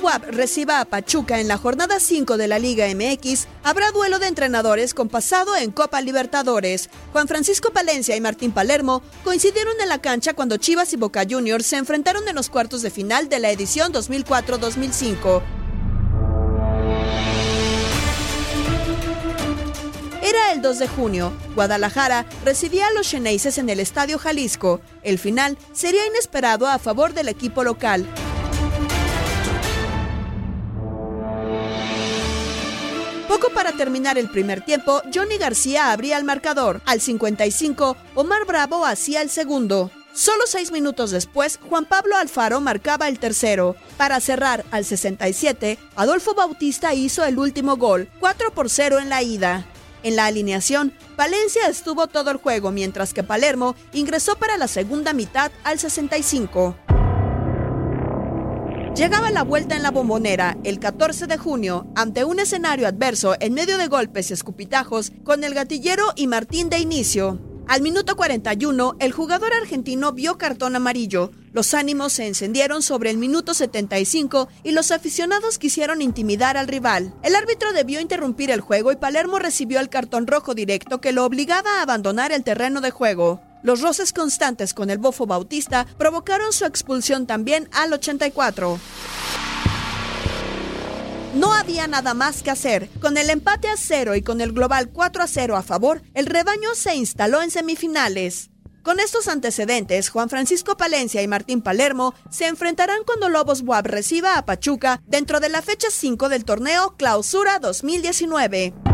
WAP reciba a Pachuca en la jornada 5 de la Liga MX, habrá duelo de entrenadores con pasado en Copa Libertadores. Juan Francisco Palencia y Martín Palermo coincidieron en la cancha cuando Chivas y Boca Juniors se enfrentaron en los cuartos de final de la edición 2004-2005. Era el 2 de junio. Guadalajara recibía a los Xeneises en el Estadio Jalisco. El final sería inesperado a favor del equipo local. Para terminar el primer tiempo, Johnny García abría el marcador. Al 55, Omar Bravo hacía el segundo. Solo seis minutos después, Juan Pablo Alfaro marcaba el tercero. Para cerrar al 67, Adolfo Bautista hizo el último gol, 4 por 0 en la ida. En la alineación, Valencia estuvo todo el juego, mientras que Palermo ingresó para la segunda mitad al 65. Llegaba la vuelta en la bombonera el 14 de junio ante un escenario adverso en medio de golpes y escupitajos con el gatillero y Martín de inicio. Al minuto 41, el jugador argentino vio cartón amarillo. Los ánimos se encendieron sobre el minuto 75 y los aficionados quisieron intimidar al rival. El árbitro debió interrumpir el juego y Palermo recibió el cartón rojo directo que lo obligaba a abandonar el terreno de juego. Los roces constantes con el bofo Bautista provocaron su expulsión también al 84. No había nada más que hacer. Con el empate a cero y con el global 4 a 0 a favor, el rebaño se instaló en semifinales. Con estos antecedentes, Juan Francisco Palencia y Martín Palermo se enfrentarán cuando Lobos Buab reciba a Pachuca dentro de la fecha 5 del torneo Clausura 2019.